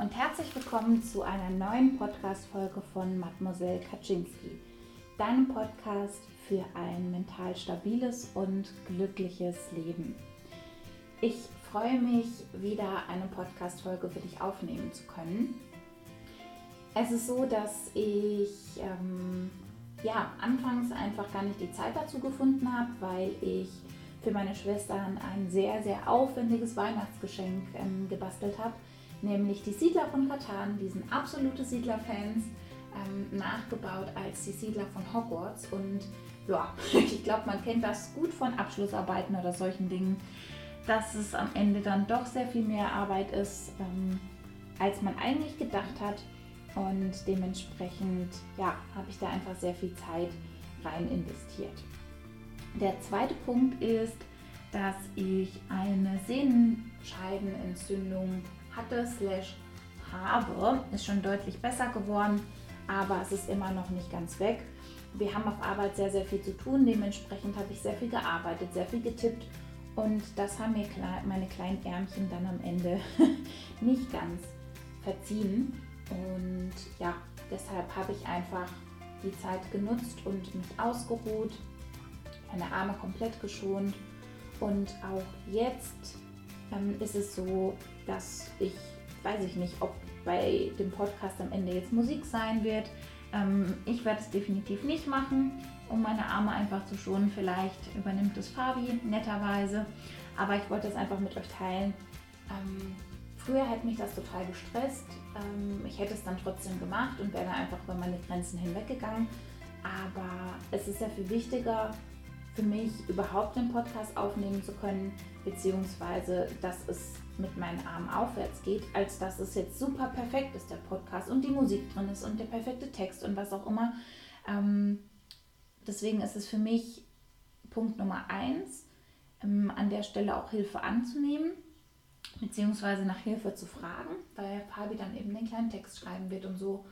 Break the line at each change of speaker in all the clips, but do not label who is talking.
und herzlich willkommen zu einer neuen Podcast-Folge von Mademoiselle Kaczynski, deinem Podcast für ein mental stabiles und glückliches Leben. Ich freue mich, wieder eine Podcast-Folge für dich aufnehmen zu können. Es ist so, dass ich ähm, ja, anfangs einfach gar nicht die Zeit dazu gefunden habe, weil ich für meine Schwestern ein sehr, sehr aufwendiges Weihnachtsgeschenk ähm, gebastelt habe nämlich die Siedler von Katan, die sind absolute Siedler-Fans, ähm, nachgebaut als die Siedler von Hogwarts. Und ja, ich glaube, man kennt das gut von Abschlussarbeiten oder solchen Dingen, dass es am Ende dann doch sehr viel mehr Arbeit ist, ähm, als man eigentlich gedacht hat. Und dementsprechend ja, habe ich da einfach sehr viel Zeit rein investiert. Der zweite Punkt ist, dass ich eine Sehnenscheidenentzündung hatte, slash habe, ist schon deutlich besser geworden, aber es ist immer noch nicht ganz weg. Wir haben auf Arbeit sehr, sehr viel zu tun, dementsprechend habe ich sehr viel gearbeitet, sehr viel getippt und das haben mir meine kleinen Ärmchen dann am Ende nicht ganz verziehen. Und ja, deshalb habe ich einfach die Zeit genutzt und mich ausgeruht, meine Arme komplett geschont und auch jetzt ähm, ist es so, dass ich, weiß ich nicht, ob bei dem Podcast am Ende jetzt Musik sein wird. Ähm, ich werde es definitiv nicht machen, um meine Arme einfach zu schonen. Vielleicht übernimmt es Fabi netterweise. Aber ich wollte es einfach mit euch teilen. Ähm, früher hätte mich das total gestresst. Ähm, ich hätte es dann trotzdem gemacht und wäre einfach über meine Grenzen hinweggegangen. Aber es ist sehr viel wichtiger, für mich überhaupt den Podcast aufnehmen zu können, beziehungsweise dass es mit meinen Armen aufwärts geht, als dass es jetzt super perfekt ist, der Podcast und die Musik drin ist und der perfekte Text und was auch immer. Ähm, deswegen ist es für mich Punkt Nummer eins, ähm, an der Stelle auch Hilfe anzunehmen, beziehungsweise nach Hilfe zu fragen, weil Fabi dann eben den kleinen Text schreiben wird und so.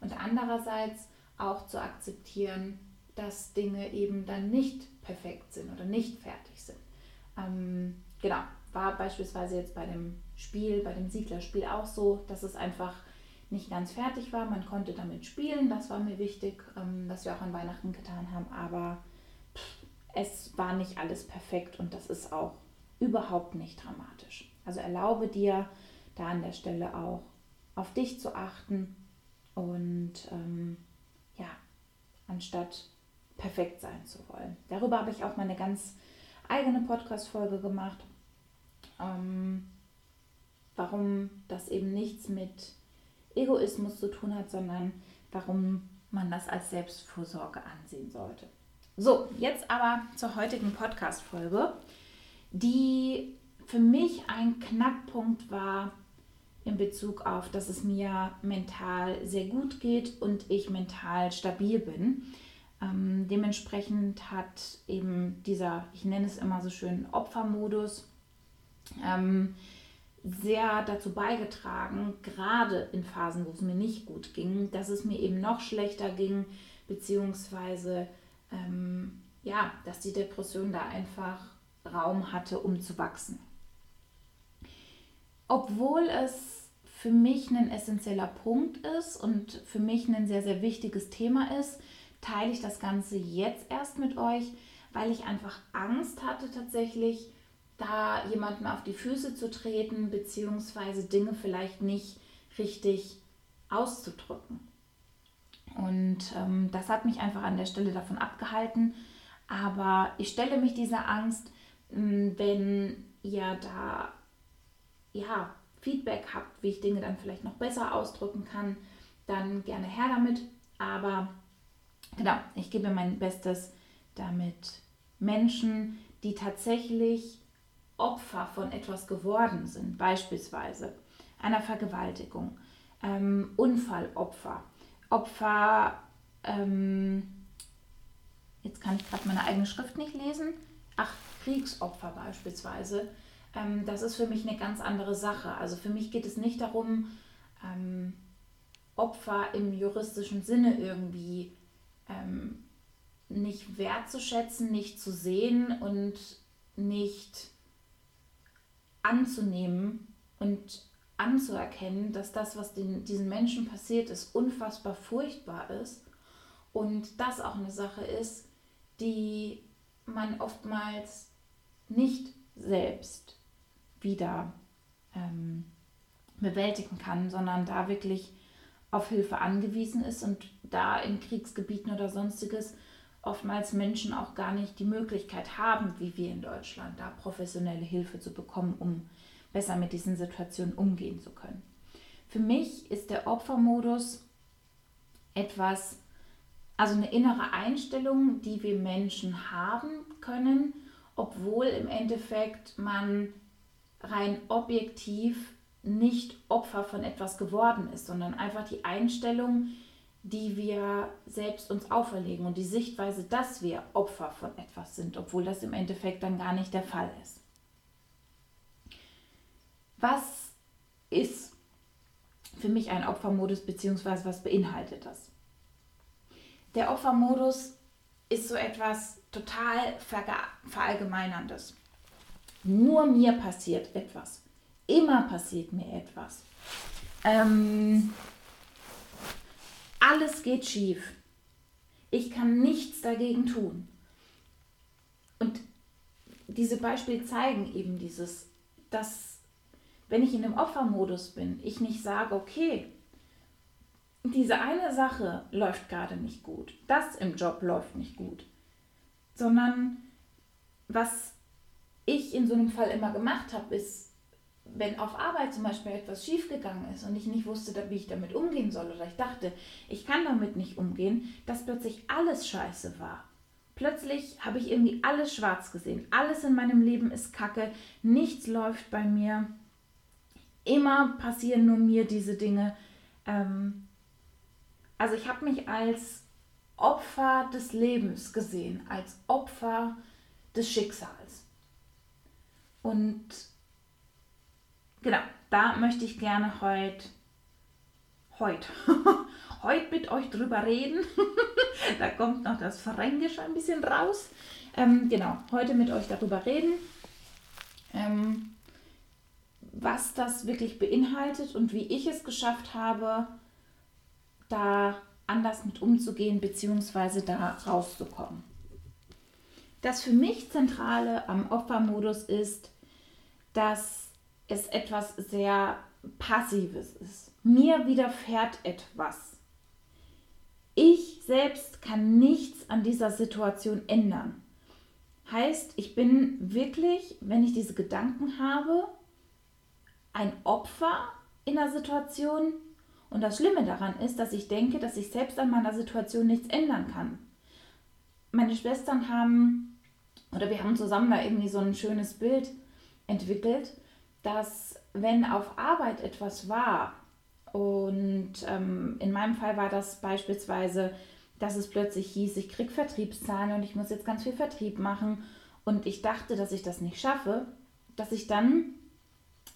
Und andererseits auch zu akzeptieren, dass Dinge eben dann nicht perfekt sind oder nicht fertig sind. Ähm, genau, war beispielsweise jetzt bei dem Spiel, bei dem Siedlerspiel auch so, dass es einfach nicht ganz fertig war. Man konnte damit spielen, das war mir wichtig, ähm, was wir auch an Weihnachten getan haben, aber pff, es war nicht alles perfekt und das ist auch überhaupt nicht dramatisch. Also erlaube dir da an der Stelle auch auf dich zu achten und ähm, ja, anstatt perfekt sein zu wollen. Darüber habe ich auch meine ganz eigene Podcast-Folge gemacht. Ähm, warum das eben nichts mit Egoismus zu tun hat, sondern warum man das als Selbstvorsorge ansehen sollte. So, jetzt aber zur heutigen Podcast-Folge, die für mich ein Knackpunkt war in Bezug auf, dass es mir mental sehr gut geht und ich mental stabil bin. Ähm, dementsprechend hat eben dieser, ich nenne es immer so schön, Opfermodus ähm, sehr dazu beigetragen, gerade in Phasen, wo es mir nicht gut ging, dass es mir eben noch schlechter ging, beziehungsweise ähm, ja, dass die Depression da einfach Raum hatte, um zu wachsen. Obwohl es für mich ein essentieller Punkt ist und für mich ein sehr, sehr wichtiges Thema ist, teile ich das Ganze jetzt erst mit euch, weil ich einfach Angst hatte tatsächlich, da jemandem auf die Füße zu treten, beziehungsweise Dinge vielleicht nicht richtig auszudrücken. Und ähm, das hat mich einfach an der Stelle davon abgehalten. Aber ich stelle mich dieser Angst, hm, wenn ihr da ja, Feedback habt, wie ich Dinge dann vielleicht noch besser ausdrücken kann, dann gerne her damit. Aber genau, ich gebe mein Bestes, damit Menschen, die tatsächlich Opfer von etwas geworden sind, beispielsweise einer Vergewaltigung, ähm, Unfallopfer, Opfer, ähm, jetzt kann ich gerade meine eigene Schrift nicht lesen, ach, Kriegsopfer beispielsweise, ähm, das ist für mich eine ganz andere Sache. Also für mich geht es nicht darum, ähm, Opfer im juristischen Sinne irgendwie ähm, nicht wertzuschätzen, nicht zu sehen und nicht anzunehmen und anzuerkennen, dass das, was den, diesen Menschen passiert ist, unfassbar furchtbar ist und das auch eine Sache ist, die man oftmals nicht selbst wieder ähm, bewältigen kann, sondern da wirklich auf Hilfe angewiesen ist und da in Kriegsgebieten oder sonstiges oftmals Menschen auch gar nicht die Möglichkeit haben, wie wir in Deutschland, da professionelle Hilfe zu bekommen, um besser mit diesen Situationen umgehen zu können. Für mich ist der Opfermodus etwas, also eine innere Einstellung, die wir Menschen haben können, obwohl im Endeffekt man rein objektiv nicht Opfer von etwas geworden ist, sondern einfach die Einstellung, die wir selbst uns auferlegen und die Sichtweise, dass wir Opfer von etwas sind, obwohl das im Endeffekt dann gar nicht der Fall ist. Was ist für mich ein Opfermodus bzw. was beinhaltet das? Der Opfermodus ist so etwas total verallgemeinerndes. Nur mir passiert etwas. Immer passiert mir etwas. Ähm, alles geht schief. Ich kann nichts dagegen tun. Und diese Beispiele zeigen eben dieses, dass wenn ich in dem Opfermodus bin, ich nicht sage, okay, diese eine Sache läuft gerade nicht gut, das im Job läuft nicht gut, sondern was ich in so einem Fall immer gemacht habe, ist wenn auf Arbeit zum Beispiel etwas schiefgegangen ist und ich nicht wusste, wie ich damit umgehen soll oder ich dachte, ich kann damit nicht umgehen, dass plötzlich alles scheiße war. Plötzlich habe ich irgendwie alles schwarz gesehen. Alles in meinem Leben ist kacke. Nichts läuft bei mir. Immer passieren nur mir diese Dinge. Ähm also ich habe mich als Opfer des Lebens gesehen, als Opfer des Schicksals. Und Genau, da möchte ich gerne heute, heute, heute mit euch drüber reden. da kommt noch das Fränkisch ein bisschen raus. Ähm, genau, heute mit euch darüber reden, ähm, was das wirklich beinhaltet und wie ich es geschafft habe, da anders mit umzugehen bzw. da rauszukommen. Das für mich Zentrale am Opfermodus ist, dass es etwas sehr Passives ist. Mir widerfährt etwas. Ich selbst kann nichts an dieser Situation ändern. Heißt, ich bin wirklich, wenn ich diese Gedanken habe, ein Opfer in der Situation. Und das Schlimme daran ist, dass ich denke, dass ich selbst an meiner Situation nichts ändern kann. Meine Schwestern haben, oder wir haben zusammen da irgendwie so ein schönes Bild entwickelt, dass wenn auf Arbeit etwas war, und ähm, in meinem Fall war das beispielsweise, dass es plötzlich hieß, ich kriege Vertriebszahlen und ich muss jetzt ganz viel Vertrieb machen und ich dachte, dass ich das nicht schaffe, dass ich dann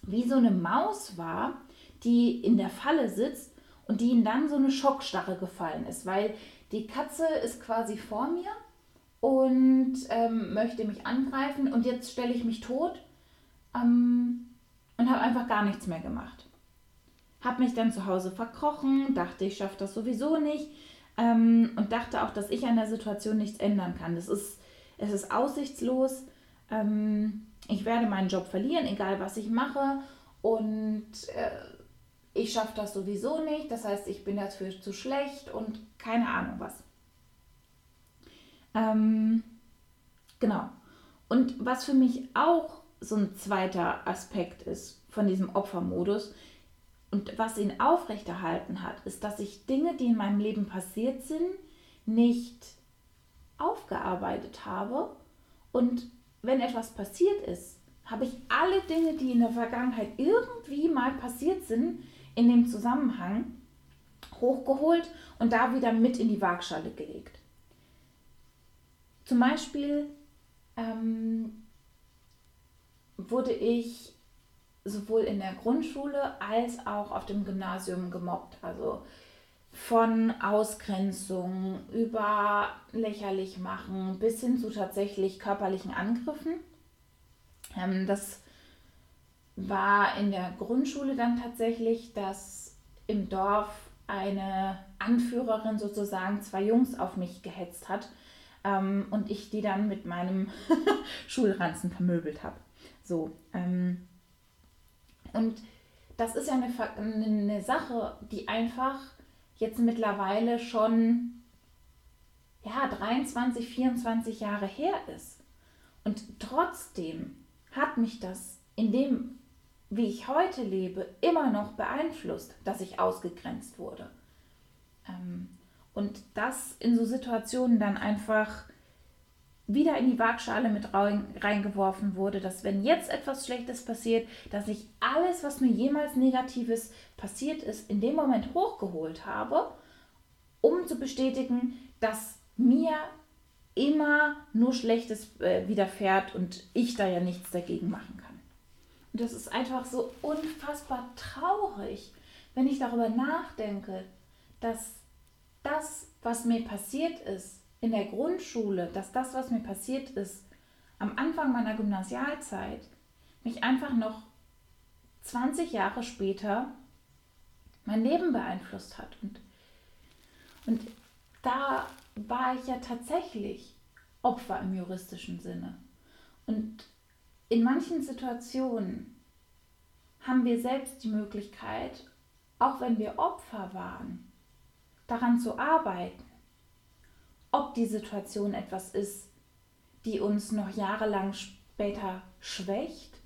wie so eine Maus war, die in der Falle sitzt und die in dann so eine Schockstarre gefallen ist, weil die Katze ist quasi vor mir und ähm, möchte mich angreifen und jetzt stelle ich mich tot. Ähm, und habe einfach gar nichts mehr gemacht. Habe mich dann zu Hause verkrochen, dachte, ich schaffe das sowieso nicht ähm, und dachte auch, dass ich an der Situation nichts ändern kann. Das ist, es ist aussichtslos. Ähm, ich werde meinen Job verlieren, egal was ich mache. Und äh, ich schaffe das sowieso nicht. Das heißt, ich bin dafür zu schlecht und keine Ahnung was. Ähm, genau. Und was für mich auch so ein zweiter Aspekt ist von diesem Opfermodus. Und was ihn aufrechterhalten hat, ist, dass ich Dinge, die in meinem Leben passiert sind, nicht aufgearbeitet habe. Und wenn etwas passiert ist, habe ich alle Dinge, die in der Vergangenheit irgendwie mal passiert sind, in dem Zusammenhang hochgeholt und da wieder mit in die Waagschale gelegt. Zum Beispiel ähm, wurde ich sowohl in der Grundschule als auch auf dem Gymnasium gemobbt. Also von Ausgrenzung über lächerlich machen bis hin zu tatsächlich körperlichen Angriffen. Ähm, das war in der Grundschule dann tatsächlich, dass im Dorf eine Anführerin sozusagen zwei Jungs auf mich gehetzt hat ähm, und ich die dann mit meinem Schulranzen vermöbelt habe. So. Ähm, und das ist ja eine, eine Sache, die einfach jetzt mittlerweile schon ja, 23, 24 Jahre her ist. Und trotzdem hat mich das in dem, wie ich heute lebe, immer noch beeinflusst, dass ich ausgegrenzt wurde. Ähm, und das in so Situationen dann einfach wieder in die Waagschale mit reingeworfen wurde, dass wenn jetzt etwas Schlechtes passiert, dass ich alles, was mir jemals Negatives passiert ist, in dem Moment hochgeholt habe, um zu bestätigen, dass mir immer nur Schlechtes äh, widerfährt und ich da ja nichts dagegen machen kann. Und das ist einfach so unfassbar traurig, wenn ich darüber nachdenke, dass das, was mir passiert ist in der Grundschule, dass das, was mir passiert ist am Anfang meiner Gymnasialzeit, mich einfach noch 20 Jahre später mein Leben beeinflusst hat. Und, und da war ich ja tatsächlich Opfer im juristischen Sinne. Und in manchen Situationen haben wir selbst die Möglichkeit, auch wenn wir Opfer waren, daran zu arbeiten, ob die Situation etwas ist, die uns noch jahrelang später schwächt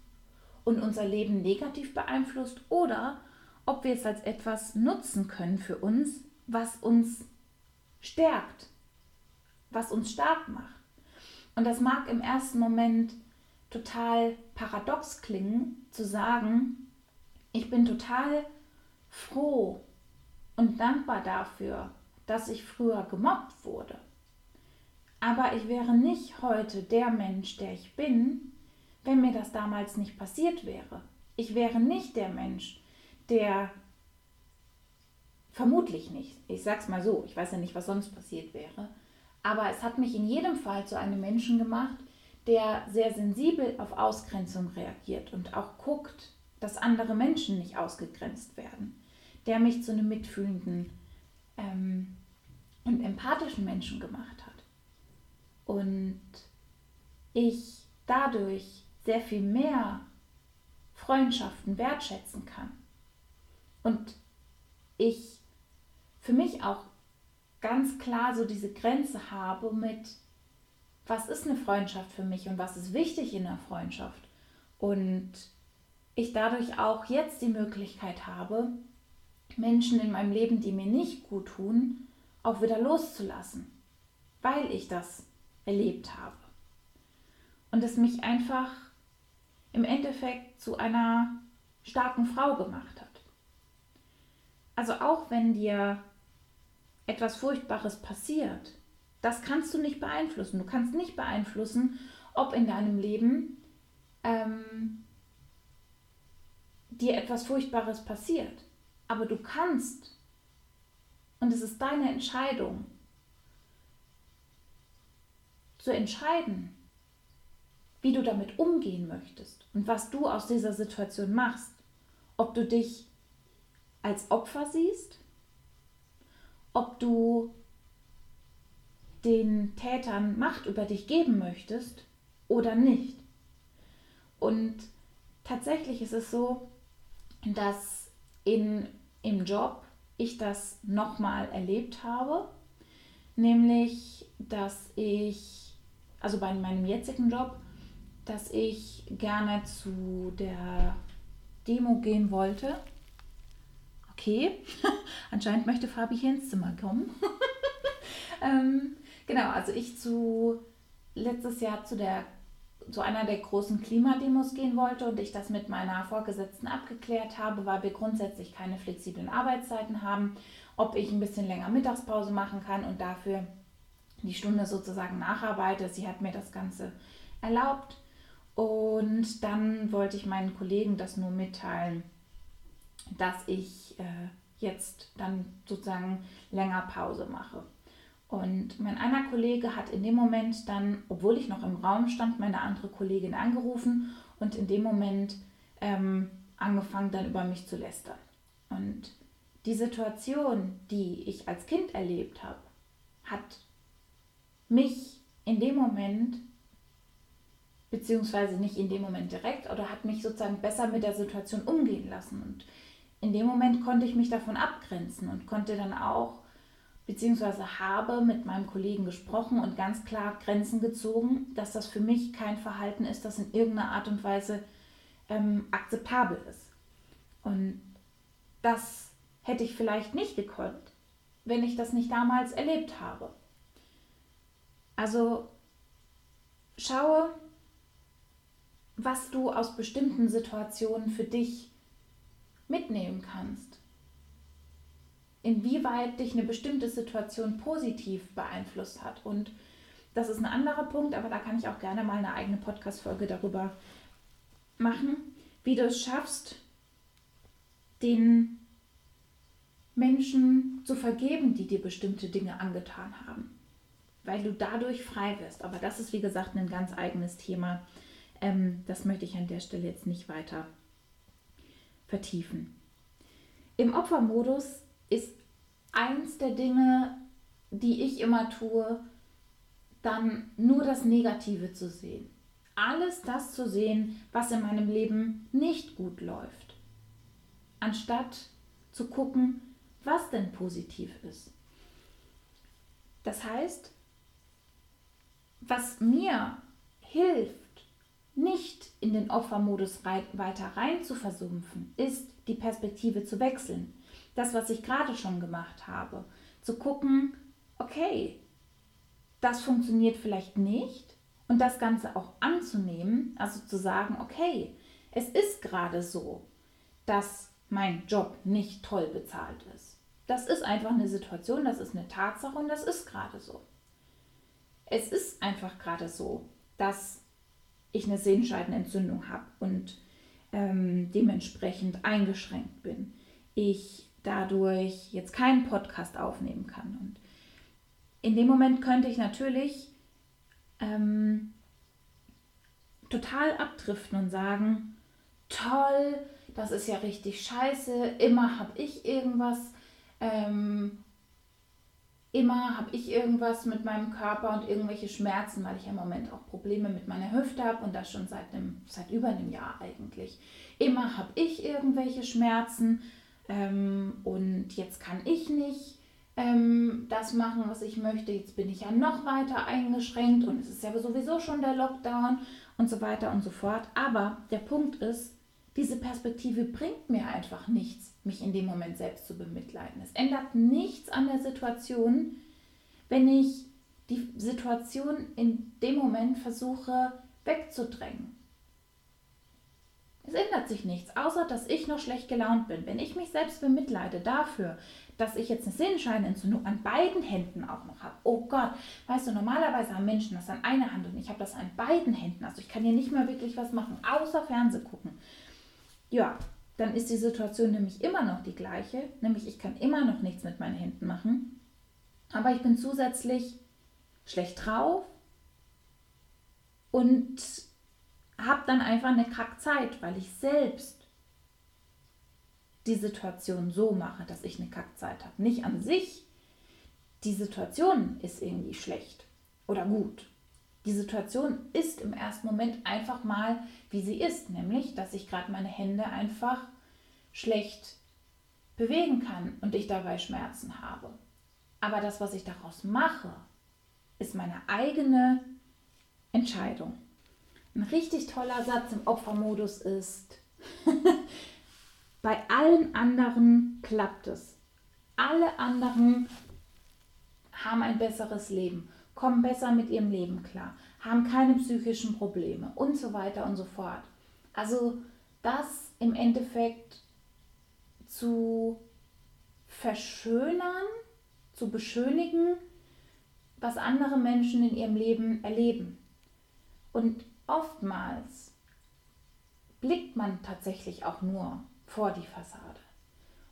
und unser Leben negativ beeinflusst oder ob wir es als etwas nutzen können für uns, was uns stärkt, was uns stark macht. Und das mag im ersten Moment total paradox klingen, zu sagen, ich bin total froh und dankbar dafür, dass ich früher gemobbt wurde. Aber ich wäre nicht heute der Mensch, der ich bin, wenn mir das damals nicht passiert wäre. Ich wäre nicht der Mensch, der vermutlich nicht, ich sag's mal so, ich weiß ja nicht, was sonst passiert wäre, aber es hat mich in jedem Fall zu einem Menschen gemacht, der sehr sensibel auf Ausgrenzung reagiert und auch guckt, dass andere Menschen nicht ausgegrenzt werden, der mich zu einem mitfühlenden ähm, und empathischen Menschen gemacht hat. Und ich dadurch sehr viel mehr Freundschaften wertschätzen kann. Und ich für mich auch ganz klar so diese Grenze habe mit, was ist eine Freundschaft für mich und was ist wichtig in einer Freundschaft. Und ich dadurch auch jetzt die Möglichkeit habe, Menschen in meinem Leben, die mir nicht gut tun, auch wieder loszulassen, weil ich das erlebt habe. Und es mich einfach im Endeffekt zu einer starken Frau gemacht hat. Also auch wenn dir etwas Furchtbares passiert, das kannst du nicht beeinflussen. Du kannst nicht beeinflussen, ob in deinem Leben ähm, dir etwas Furchtbares passiert. Aber du kannst, und es ist deine Entscheidung, zu entscheiden, wie du damit umgehen möchtest und was du aus dieser Situation machst. Ob du dich als Opfer siehst ob du den Tätern Macht über dich geben möchtest oder nicht. Und tatsächlich ist es so, dass in, im Job ich das nochmal erlebt habe, nämlich dass ich, also bei meinem jetzigen Job, dass ich gerne zu der Demo gehen wollte okay, anscheinend möchte Fabi hier ins Zimmer kommen. ähm, genau, also ich zu letztes Jahr zu der zu einer der großen Klimademos gehen wollte und ich das mit meiner Vorgesetzten abgeklärt habe, weil wir grundsätzlich keine flexiblen Arbeitszeiten haben, ob ich ein bisschen länger Mittagspause machen kann und dafür die Stunde sozusagen nacharbeite. Sie hat mir das Ganze erlaubt und dann wollte ich meinen Kollegen das nur mitteilen, dass ich äh, jetzt dann sozusagen länger Pause mache. Und mein einer Kollege hat in dem Moment dann, obwohl ich noch im Raum stand, meine andere Kollegin angerufen und in dem Moment ähm, angefangen dann über mich zu lästern. Und die Situation, die ich als Kind erlebt habe, hat mich in dem Moment, beziehungsweise nicht in dem Moment direkt, oder hat mich sozusagen besser mit der Situation umgehen lassen. Und in dem Moment konnte ich mich davon abgrenzen und konnte dann auch, beziehungsweise habe mit meinem Kollegen gesprochen und ganz klar Grenzen gezogen, dass das für mich kein Verhalten ist, das in irgendeiner Art und Weise ähm, akzeptabel ist. Und das hätte ich vielleicht nicht gekonnt, wenn ich das nicht damals erlebt habe. Also schaue, was du aus bestimmten Situationen für dich mitnehmen kannst. Inwieweit dich eine bestimmte Situation positiv beeinflusst hat. Und das ist ein anderer Punkt, aber da kann ich auch gerne mal eine eigene Podcast-Folge darüber machen, wie du es schaffst, den Menschen zu vergeben, die dir bestimmte Dinge angetan haben, weil du dadurch frei wirst. Aber das ist, wie gesagt, ein ganz eigenes Thema. Ähm, das möchte ich an der Stelle jetzt nicht weiter vertiefen. Im Opfermodus ist eins der Dinge, die ich immer tue, dann nur das Negative zu sehen. Alles das zu sehen, was in meinem Leben nicht gut läuft. Anstatt zu gucken, was denn positiv ist. Das heißt, was mir hilft, nicht in den Opfermodus weiter rein zu versumpfen, ist die Perspektive zu wechseln. Das, was ich gerade schon gemacht habe. Zu gucken, okay, das funktioniert vielleicht nicht und das Ganze auch anzunehmen, also zu sagen, okay, es ist gerade so, dass mein Job nicht toll bezahlt ist. Das ist einfach eine Situation, das ist eine Tatsache und das ist gerade so. Es ist einfach gerade so, dass ich eine Sehenscheidenentzündung habe und ähm, dementsprechend eingeschränkt bin. Ich dadurch jetzt keinen Podcast aufnehmen kann. Und in dem Moment könnte ich natürlich ähm, total abdriften und sagen, toll, das ist ja richtig scheiße, immer habe ich irgendwas ähm, immer habe ich irgendwas mit meinem Körper und irgendwelche Schmerzen, weil ich im Moment auch Probleme mit meiner Hüfte habe und das schon seit, einem, seit über einem Jahr eigentlich. Immer habe ich irgendwelche Schmerzen ähm, und jetzt kann ich nicht ähm, das machen, was ich möchte. Jetzt bin ich ja noch weiter eingeschränkt und es ist ja sowieso schon der Lockdown und so weiter und so fort. Aber der Punkt ist, diese Perspektive bringt mir einfach nichts, mich in dem Moment selbst zu bemitleiden. Es ändert nichts an der Situation, wenn ich die Situation in dem Moment versuche wegzudrängen. Es ändert sich nichts, außer dass ich noch schlecht gelaunt bin. Wenn ich mich selbst bemitleide dafür, dass ich jetzt eine Sehenscheinentzündung an beiden Händen auch noch habe. Oh Gott, weißt du, normalerweise haben Menschen das an einer Hand und ich habe das an beiden Händen. Also ich kann hier nicht mehr wirklich was machen, außer Fernseh gucken ja, dann ist die Situation nämlich immer noch die gleiche, nämlich ich kann immer noch nichts mit meinen Händen machen, aber ich bin zusätzlich schlecht drauf und habe dann einfach eine Kackzeit, weil ich selbst die Situation so mache, dass ich eine Kackzeit habe. Nicht an sich, die Situation ist irgendwie schlecht oder gut. Die Situation ist im ersten Moment einfach mal, wie sie ist, nämlich, dass ich gerade meine Hände einfach schlecht bewegen kann und ich dabei Schmerzen habe. Aber das, was ich daraus mache, ist meine eigene Entscheidung. Ein richtig toller Satz im Opfermodus ist, bei allen anderen klappt es. Alle anderen haben ein besseres Leben kommen besser mit ihrem Leben klar, haben keine psychischen Probleme und so weiter und so fort. Also das im Endeffekt zu verschönern, zu beschönigen, was andere Menschen in ihrem Leben erleben. Und oftmals blickt man tatsächlich auch nur vor die Fassade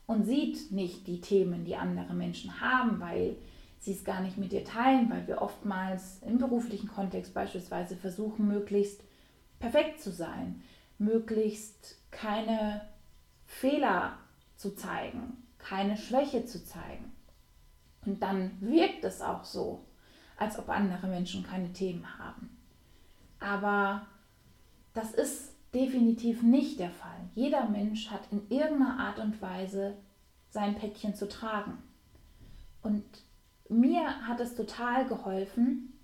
und sieht nicht die Themen, die andere Menschen haben, weil sie es gar nicht mit dir teilen, weil wir oftmals im beruflichen Kontext beispielsweise versuchen, möglichst perfekt zu sein, möglichst keine Fehler zu zeigen, keine Schwäche zu zeigen. Und dann wirkt es auch so, als ob andere Menschen keine Themen haben. Aber das ist definitiv nicht der Fall. Jeder Mensch hat in irgendeiner Art und Weise sein Päckchen zu tragen. Und mir hat es total geholfen,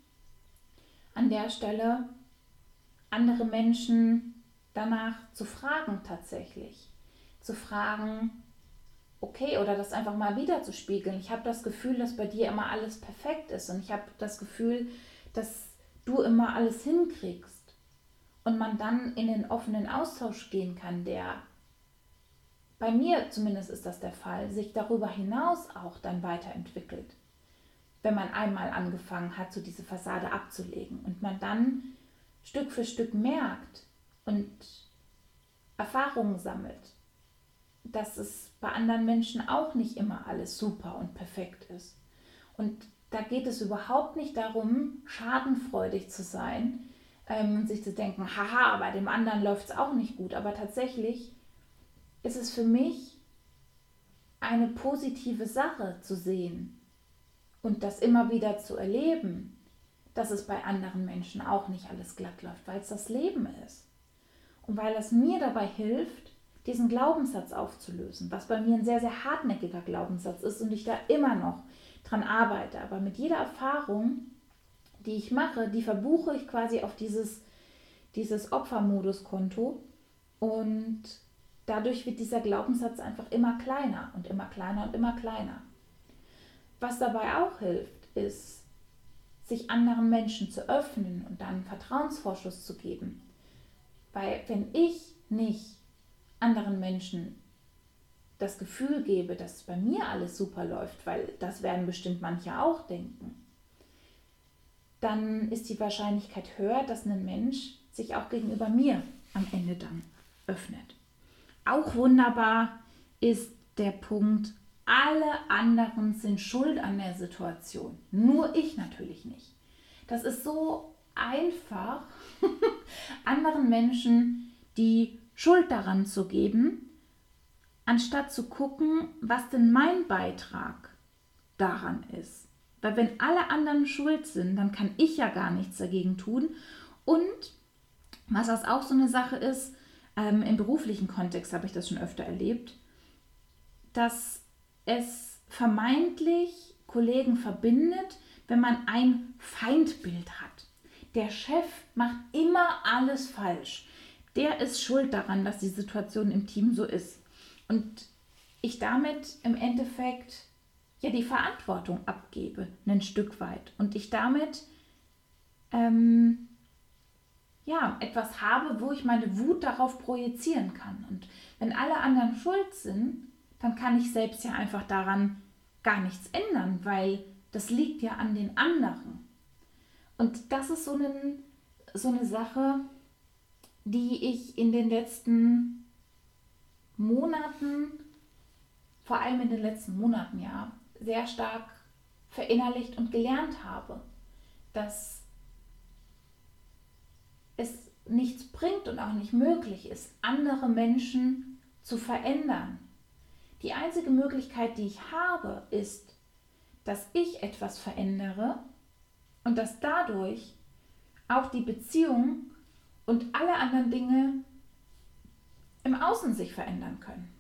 an der Stelle andere Menschen danach zu fragen tatsächlich. Zu fragen, okay, oder das einfach mal wieder zu spiegeln. Ich habe das Gefühl, dass bei dir immer alles perfekt ist und ich habe das Gefühl, dass du immer alles hinkriegst und man dann in den offenen Austausch gehen kann, der bei mir zumindest ist das der Fall, sich darüber hinaus auch dann weiterentwickelt. Wenn man einmal angefangen hat, so diese Fassade abzulegen und man dann Stück für Stück merkt und Erfahrungen sammelt, dass es bei anderen Menschen auch nicht immer alles super und perfekt ist. Und da geht es überhaupt nicht darum, schadenfreudig zu sein ähm, und sich zu denken, haha, bei dem anderen läuft es auch nicht gut. Aber tatsächlich ist es für mich eine positive Sache zu sehen und das immer wieder zu erleben, dass es bei anderen Menschen auch nicht alles glatt läuft, weil es das Leben ist. Und weil es mir dabei hilft, diesen Glaubenssatz aufzulösen, was bei mir ein sehr, sehr hartnäckiger Glaubenssatz ist und ich da immer noch dran arbeite. Aber mit jeder Erfahrung, die ich mache, die verbuche ich quasi auf dieses, dieses Opfermoduskonto und dadurch wird dieser Glaubenssatz einfach immer kleiner und immer kleiner und immer kleiner. Was dabei auch hilft, ist, sich anderen Menschen zu öffnen und dann Vertrauensvorschuss zu geben. Weil wenn ich nicht anderen Menschen das Gefühl gebe, dass bei mir alles super läuft, weil das werden bestimmt manche auch denken, dann ist die Wahrscheinlichkeit höher, dass ein Mensch sich auch gegenüber mir am Ende dann öffnet. Auch wunderbar ist der Punkt, alle anderen sind schuld an der Situation, nur ich natürlich nicht. Das ist so einfach, anderen Menschen die Schuld daran zu geben, anstatt zu gucken, was denn mein Beitrag daran ist. Weil wenn alle anderen schuld sind, dann kann ich ja gar nichts dagegen tun. Und was das auch so eine Sache ist, ähm, im beruflichen Kontext habe ich das schon öfter erlebt, dass es vermeintlich Kollegen verbindet, wenn man ein Feindbild hat. Der Chef macht immer alles falsch der ist schuld daran, dass die Situation im Team so ist. Und ich damit im Endeffekt ja die Verantwortung abgebe, ein Stück weit. Und ich damit ähm, ja, etwas habe, wo ich meine Wut darauf projizieren kann. Und wenn alle anderen schuld sind, dann kann ich selbst ja einfach daran gar nichts ändern, weil das liegt ja an den anderen. Und das ist so, einen, so eine Sache, die ich in den letzten Monaten, vor allem in den letzten Monaten ja, sehr stark verinnerlicht und gelernt habe, dass es nichts bringt und auch nicht möglich ist, andere Menschen zu verändern. Die einzige Möglichkeit, die ich habe, ist, dass ich etwas verändere und dass dadurch auch die Beziehung und alle anderen Dinge im Außen sich verändern können.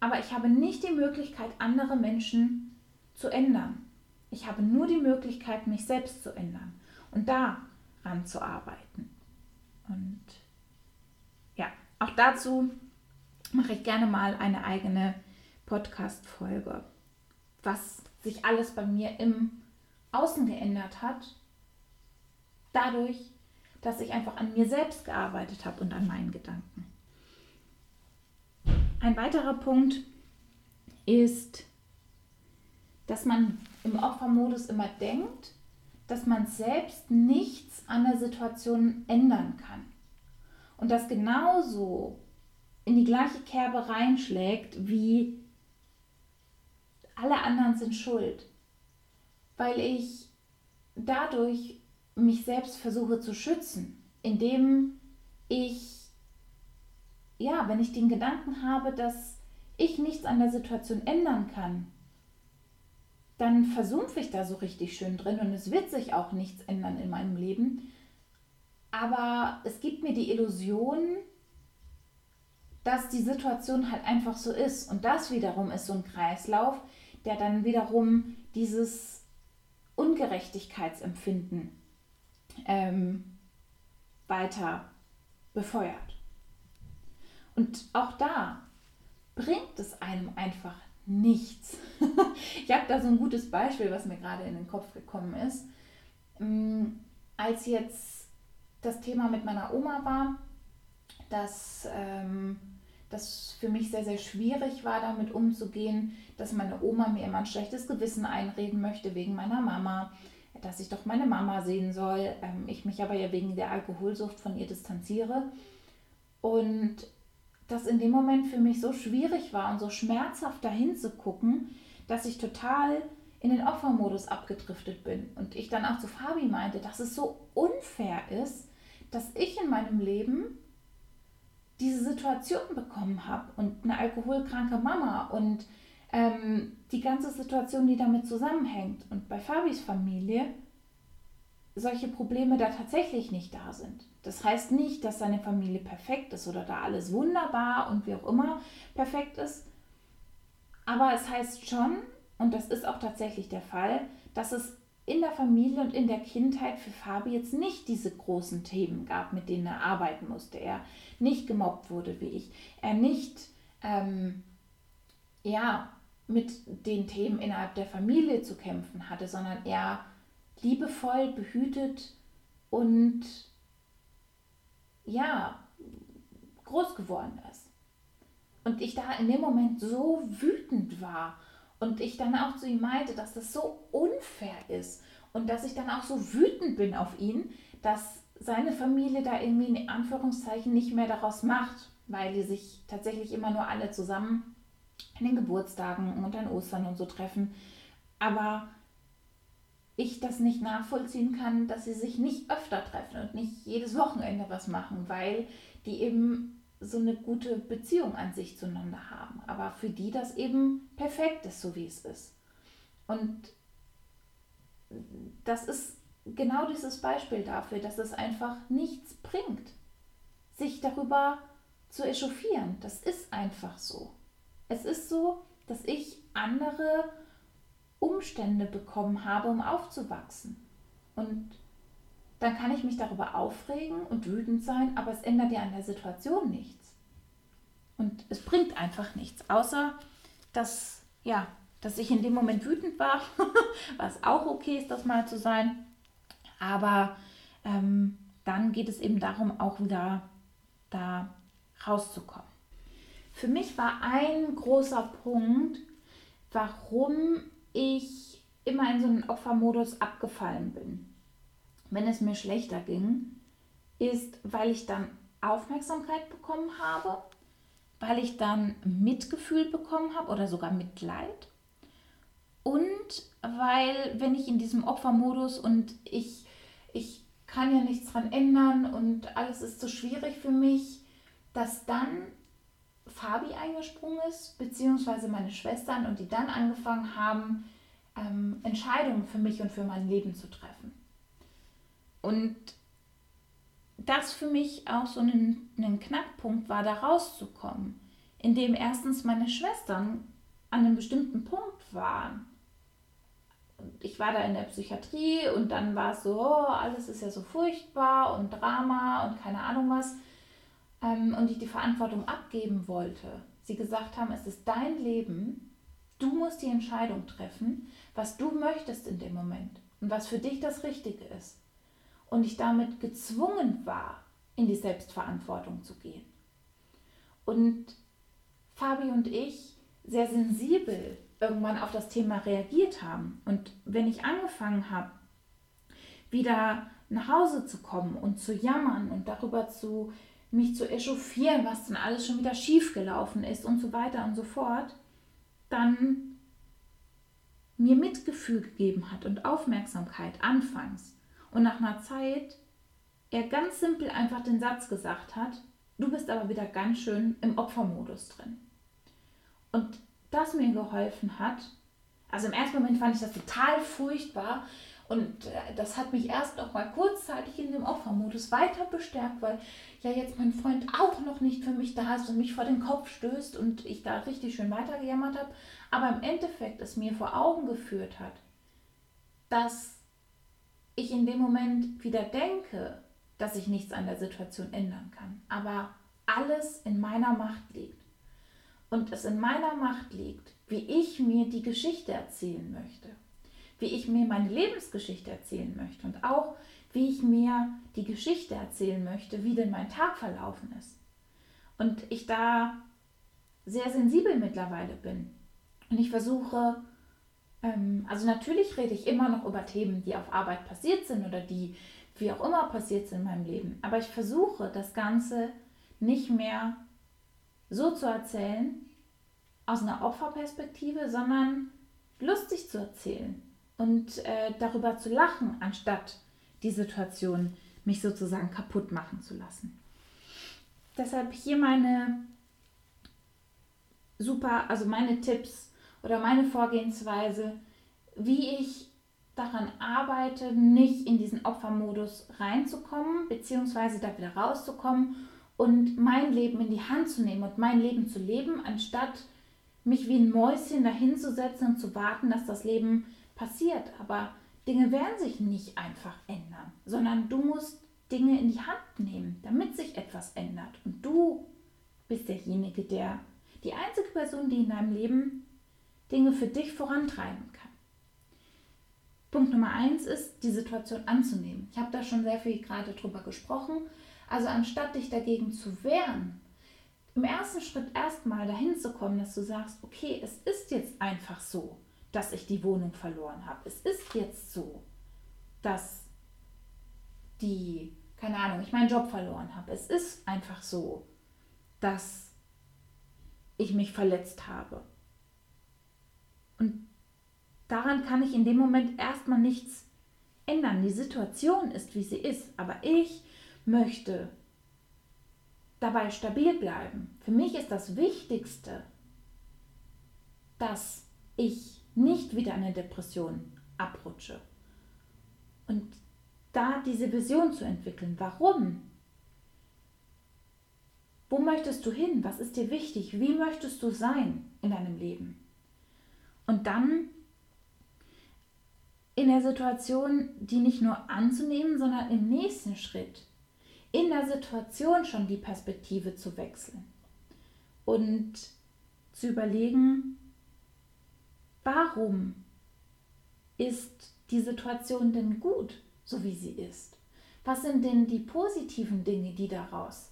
Aber ich habe nicht die Möglichkeit, andere Menschen zu ändern. Ich habe nur die Möglichkeit, mich selbst zu ändern und daran zu arbeiten. Und ja, auch dazu mache ich gerne mal eine eigene Podcast-Folge, was sich alles bei mir im Außen geändert hat, dadurch, dass ich einfach an mir selbst gearbeitet habe und an meinen Gedanken. Ein weiterer Punkt ist, dass man im Opfermodus immer denkt, dass man selbst nichts an der Situation ändern kann. Und das genauso in die gleiche Kerbe reinschlägt wie alle anderen sind schuld. Weil ich dadurch mich selbst versuche zu schützen, indem ich ja, wenn ich den Gedanken habe, dass ich nichts an der Situation ändern kann, dann versumpfe ich da so richtig schön drin und es wird sich auch nichts ändern in meinem Leben. Aber es gibt mir die Illusion, dass die Situation halt einfach so ist. Und das wiederum ist so ein Kreislauf, der dann wiederum dieses Ungerechtigkeitsempfinden ähm, weiter befeuert. Und auch da bringt es einem einfach nichts. ich habe da so ein gutes Beispiel, was mir gerade in den Kopf gekommen ist. Mm, als jetzt das Thema mit meiner Oma war, dass ähm, das für mich sehr, sehr schwierig war, damit umzugehen, dass meine Oma mir immer ein schlechtes Gewissen einreden möchte wegen meiner Mama, dass ich doch meine Mama sehen soll, ähm, ich mich aber ja wegen der Alkoholsucht von ihr distanziere. Und das in dem Moment für mich so schwierig war und so schmerzhaft dahin zu gucken, dass ich total in den Opfermodus abgedriftet bin. Und ich dann auch zu Fabi meinte, dass es so unfair ist, dass ich in meinem Leben diese Situation bekommen habe und eine alkoholkranke Mama und ähm, die ganze Situation, die damit zusammenhängt. Und bei Fabis Familie solche Probleme da tatsächlich nicht da sind. Das heißt nicht, dass seine Familie perfekt ist oder da alles wunderbar und wie auch immer perfekt ist. Aber es heißt schon, und das ist auch tatsächlich der Fall, dass es in der Familie und in der Kindheit für Fabi jetzt nicht diese großen Themen gab, mit denen er arbeiten musste. Er nicht gemobbt wurde wie ich. Er nicht ähm, ja, mit den Themen innerhalb der Familie zu kämpfen hatte, sondern er liebevoll behütet und ja, groß geworden ist. Und ich da in dem Moment so wütend war und ich dann auch zu ihm meinte, dass das so unfair ist und dass ich dann auch so wütend bin auf ihn, dass seine Familie da irgendwie in Anführungszeichen nicht mehr daraus macht, weil die sich tatsächlich immer nur alle zusammen in den Geburtstagen und an Ostern und so treffen. Aber ich das nicht nachvollziehen kann, dass sie sich nicht öfter treffen und nicht jedes Wochenende was machen, weil die eben so eine gute Beziehung an sich zueinander haben. Aber für die das eben perfekt ist, so wie es ist. Und das ist genau dieses Beispiel dafür, dass es einfach nichts bringt, sich darüber zu echauffieren. Das ist einfach so. Es ist so, dass ich andere Umstände bekommen habe, um aufzuwachsen. Und dann kann ich mich darüber aufregen und wütend sein, aber es ändert ja an der Situation nichts. Und es bringt einfach nichts, außer dass, ja, dass ich in dem Moment wütend war, was auch okay ist, das mal zu sein. Aber ähm, dann geht es eben darum, auch wieder da rauszukommen. Für mich war ein großer Punkt, warum ich immer in so einen Opfermodus abgefallen bin, wenn es mir schlechter ging, ist, weil ich dann Aufmerksamkeit bekommen habe, weil ich dann Mitgefühl bekommen habe oder sogar Mitleid und weil, wenn ich in diesem Opfermodus und ich, ich kann ja nichts dran ändern und alles ist so schwierig für mich, dass dann Fabi eingesprungen ist, beziehungsweise meine Schwestern und die dann angefangen haben, ähm, Entscheidungen für mich und für mein Leben zu treffen. Und das für mich auch so ein, ein Knackpunkt war, da rauszukommen, indem erstens meine Schwestern an einem bestimmten Punkt waren. Ich war da in der Psychiatrie und dann war es so, oh, alles ist ja so furchtbar und Drama und keine Ahnung was ähm, und ich die Verantwortung abgeben wollte, sie gesagt haben, es ist dein Leben, du musst die Entscheidung treffen, was du möchtest in dem Moment und was für dich das Richtige ist. Und ich damit gezwungen war, in die Selbstverantwortung zu gehen. Und Fabi und ich sehr sensibel irgendwann auf das Thema reagiert haben. Und wenn ich angefangen habe, wieder nach Hause zu kommen und zu jammern und darüber zu mich zu echauffieren, was denn alles schon wieder schiefgelaufen ist und so weiter und so fort, dann mir Mitgefühl gegeben hat und Aufmerksamkeit anfangs und nach einer Zeit er ganz simpel einfach den Satz gesagt hat, du bist aber wieder ganz schön im Opfermodus drin. Und das mir geholfen hat, also im ersten Moment fand ich das total furchtbar und äh, das hat mich erst noch mal kurzzeitig in dem Opfermodus weiter bestärkt, weil ja jetzt mein Freund auch noch nicht für mich da ist und mich vor den Kopf stößt und ich da richtig schön weitergejammert habe. Aber im Endeffekt es mir vor Augen geführt hat, dass ich in dem Moment wieder denke, dass ich nichts an der Situation ändern kann, aber alles in meiner Macht liegt. Und es in meiner Macht liegt, wie ich mir die Geschichte erzählen möchte wie ich mir meine Lebensgeschichte erzählen möchte und auch, wie ich mir die Geschichte erzählen möchte, wie denn mein Tag verlaufen ist. Und ich da sehr sensibel mittlerweile bin. Und ich versuche, also natürlich rede ich immer noch über Themen, die auf Arbeit passiert sind oder die wie auch immer passiert sind in meinem Leben. Aber ich versuche, das Ganze nicht mehr so zu erzählen, aus einer Opferperspektive, sondern lustig zu erzählen und äh, darüber zu lachen, anstatt die Situation mich sozusagen kaputt machen zu lassen. Deshalb hier meine super, also meine Tipps oder meine Vorgehensweise, wie ich daran arbeite, nicht in diesen Opfermodus reinzukommen, beziehungsweise da wieder rauszukommen und mein Leben in die Hand zu nehmen und mein Leben zu leben, anstatt mich wie ein Mäuschen dahinzusetzen und zu warten, dass das Leben passiert, aber Dinge werden sich nicht einfach ändern, sondern du musst Dinge in die Hand nehmen, damit sich etwas ändert. Und du bist derjenige, der die einzige Person, die in deinem Leben Dinge für dich vorantreiben kann. Punkt Nummer eins ist, die Situation anzunehmen. Ich habe da schon sehr viel gerade drüber gesprochen. Also anstatt dich dagegen zu wehren, im ersten Schritt erstmal dahin zu kommen, dass du sagst, okay, es ist jetzt einfach so dass ich die Wohnung verloren habe. Es ist jetzt so, dass die, keine Ahnung, ich meinen Job verloren habe. Es ist einfach so, dass ich mich verletzt habe. Und daran kann ich in dem Moment erstmal nichts ändern. Die Situation ist, wie sie ist. Aber ich möchte dabei stabil bleiben. Für mich ist das Wichtigste, dass ich nicht wieder eine Depression abrutsche. Und da diese Vision zu entwickeln. Warum? Wo möchtest du hin? Was ist dir wichtig? Wie möchtest du sein in deinem Leben? Und dann in der Situation, die nicht nur anzunehmen, sondern im nächsten Schritt in der Situation schon die Perspektive zu wechseln und zu überlegen, warum ist die Situation denn gut, so wie sie ist? Was sind denn die positiven Dinge, die daraus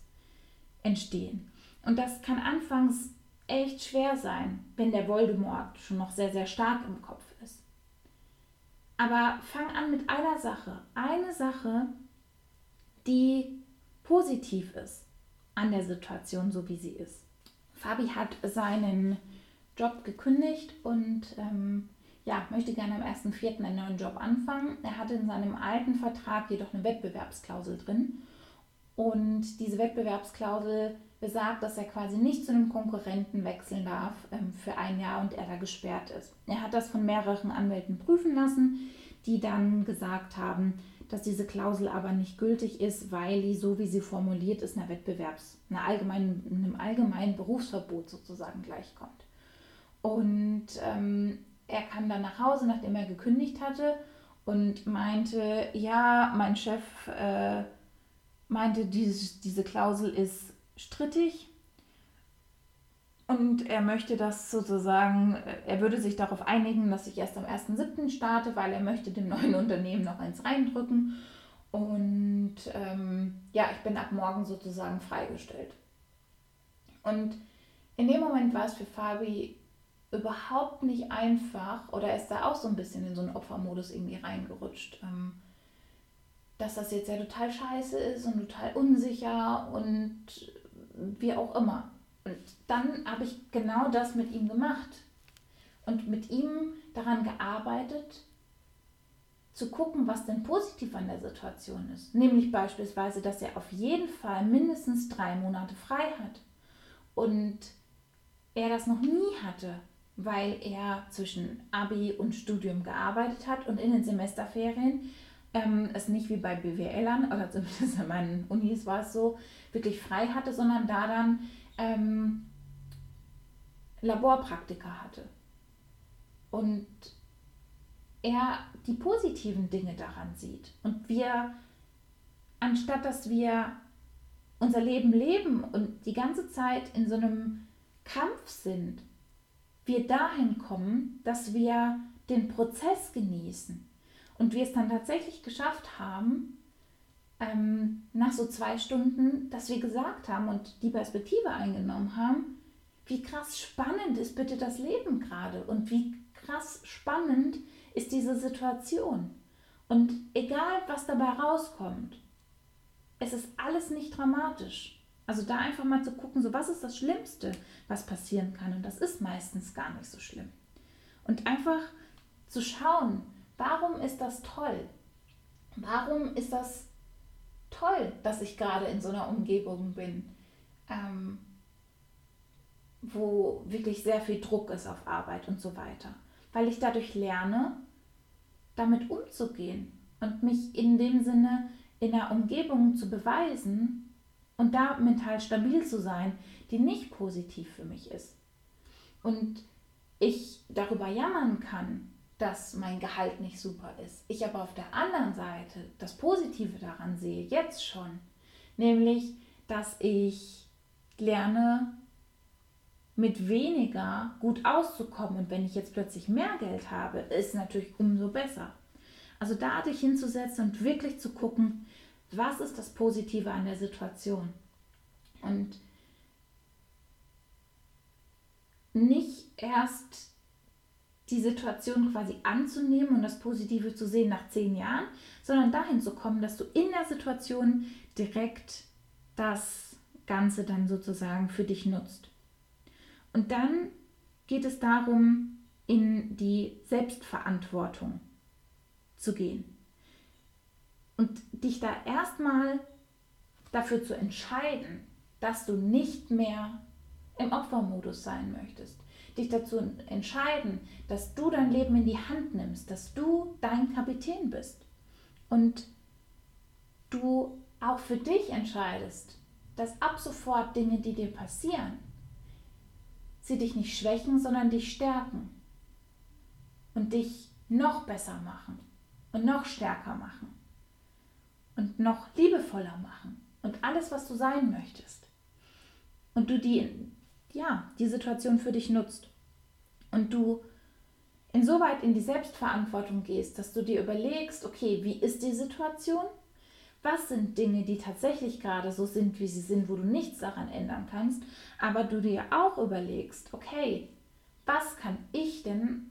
entstehen? Und das kann anfangs echt schwer sein, wenn der Voldemort schon noch sehr, sehr stark im Kopf ist. Aber fang an mit einer Sache. Eine Sache, die positiv ist an der Situation, so wie sie ist. Fabi hat seinen Job gekündigt und ähm, ja, möchte gerne am 1.4. einen neuen Job anfangen. Er hatte in seinem alten Vertrag jedoch eine Wettbewerbsklausel drin. Und diese Wettbewerbsklausel besagt, dass er quasi nicht zu einem Konkurrenten wechseln darf ähm, für ein Jahr und er da gesperrt ist. Er hat das von mehreren Anwälten prüfen lassen, die dann gesagt haben, dass diese Klausel aber nicht gültig ist, weil die, so wie sie formuliert ist, einer Wettbewerbs-, einer allgemeinen, einem allgemeinen Berufsverbot sozusagen gleichkommt. Und ähm, er kam dann nach Hause, nachdem er gekündigt hatte und meinte, ja, mein Chef äh, meinte, diese, diese Klausel ist strittig und er möchte das sozusagen, äh, er würde sich darauf einigen, dass ich erst am 1.7. starte, weil er möchte dem neuen Unternehmen noch eins reindrücken. Und ähm, ja, ich bin ab morgen sozusagen freigestellt. Und in dem Moment war es für Fabi überhaupt nicht einfach oder er ist da auch so ein bisschen in so einen Opfermodus irgendwie reingerutscht. Ähm, dass das jetzt ja total scheiße ist und total unsicher und wie auch immer. Und dann habe ich genau das mit ihm gemacht und mit ihm daran gearbeitet, zu gucken, was denn positiv an der Situation ist. Nämlich beispielsweise, dass er auf jeden Fall mindestens drei Monate frei hat. Und er das noch nie hatte, weil er zwischen Abi und Studium gearbeitet hat und in den Semesterferien ähm, es nicht wie bei BWLern, oder zumindest in meinen Unis war es so, wirklich frei hatte, sondern da dann ähm, Laborpraktika hatte. Und er die positiven Dinge daran sieht. Und wir, anstatt dass wir unser Leben leben und die ganze Zeit in so einem Kampf sind, wir dahin kommen, dass wir den Prozess genießen und wir es dann tatsächlich geschafft haben, ähm, nach so zwei Stunden, dass wir gesagt haben und die Perspektive eingenommen haben, wie krass spannend ist bitte das Leben gerade und wie krass spannend ist diese Situation. Und egal, was dabei rauskommt, es ist alles nicht dramatisch. Also da einfach mal zu gucken, so was ist das Schlimmste, was passieren kann. Und das ist meistens gar nicht so schlimm. Und einfach zu schauen, warum ist das toll? Warum ist das toll, dass ich gerade in so einer Umgebung bin, ähm, wo wirklich sehr viel Druck ist auf Arbeit und so weiter? Weil ich dadurch lerne, damit umzugehen und mich in dem Sinne in der Umgebung zu beweisen, und da mental stabil zu sein, die nicht positiv für mich ist. Und ich darüber jammern kann, dass mein Gehalt nicht super ist. Ich aber auf der anderen Seite das Positive daran sehe, jetzt schon, nämlich, dass ich lerne, mit weniger gut auszukommen. Und wenn ich jetzt plötzlich mehr Geld habe, ist natürlich umso besser. Also da dich hinzusetzen und wirklich zu gucken, was ist das Positive an der Situation? Und nicht erst die Situation quasi anzunehmen und das Positive zu sehen nach zehn Jahren, sondern dahin zu kommen, dass du in der Situation direkt das Ganze dann sozusagen für dich nutzt. Und dann geht es darum, in die Selbstverantwortung zu gehen und dich da erstmal dafür zu entscheiden, dass du nicht mehr im Opfermodus sein möchtest. Dich dazu entscheiden, dass du dein Leben in die Hand nimmst, dass du dein Kapitän bist und du auch für dich entscheidest, dass ab sofort Dinge, die dir passieren, sie dich nicht schwächen, sondern dich stärken und dich noch besser machen und noch stärker machen und noch liebevoller machen und alles, was du sein möchtest. Und du die, ja, die Situation für dich nutzt. Und du insoweit in die Selbstverantwortung gehst, dass du dir überlegst, okay, wie ist die Situation? Was sind Dinge, die tatsächlich gerade so sind, wie sie sind, wo du nichts daran ändern kannst, aber du dir auch überlegst, okay, was kann ich denn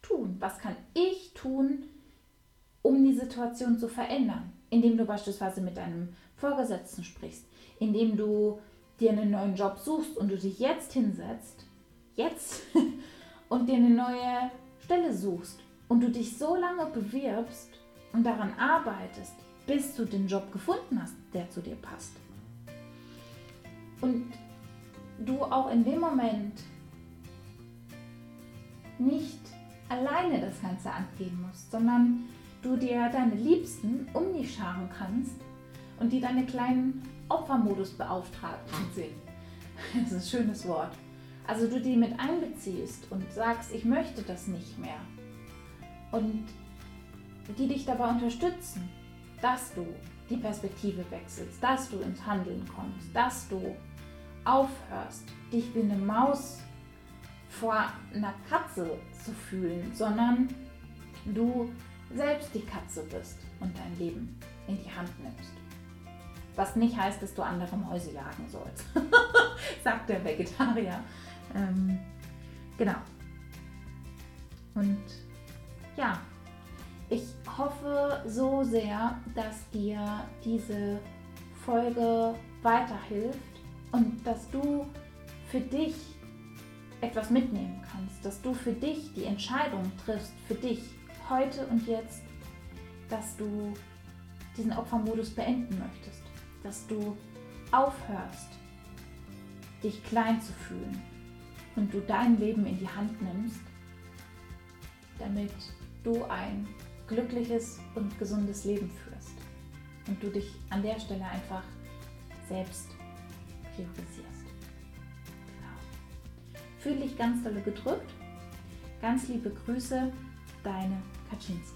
tun? Was kann ich tun, um die Situation zu verändern? indem du beispielsweise mit deinem Vorgesetzten sprichst, indem du dir einen neuen Job suchst und du dich jetzt hinsetzt, jetzt, und dir eine neue Stelle suchst und du dich so lange bewirbst und daran arbeitest, bis du den Job gefunden hast, der zu dir passt. Und du auch in dem Moment nicht alleine das Ganze angehen musst, sondern du dir deine Liebsten um dich scharen kannst und die deine kleinen Opfermodusbeauftragten sind. Das ist ein schönes Wort. Also du die mit einbeziehst und sagst, ich möchte das nicht mehr. Und die dich dabei unterstützen, dass du die Perspektive wechselst, dass du ins Handeln kommst, dass du aufhörst, dich wie eine Maus vor einer Katze zu fühlen, sondern du selbst die Katze bist und dein Leben in die Hand nimmst. Was nicht heißt, dass du andere Mäuse jagen sollst, sagt der Vegetarier. Ähm, genau. Und ja, ich hoffe so sehr, dass dir diese Folge weiterhilft und dass du für dich etwas mitnehmen kannst, dass du für dich die Entscheidung triffst, für dich heute und jetzt dass du diesen Opfermodus beenden möchtest, dass du aufhörst, dich klein zu fühlen und du dein Leben in die Hand nimmst, damit du ein glückliches und gesundes Leben führst und du dich an der Stelle einfach selbst priorisierst. Genau. Fühl dich ganz dolle gedrückt. Ganz liebe Grüße, deine Kaczynski.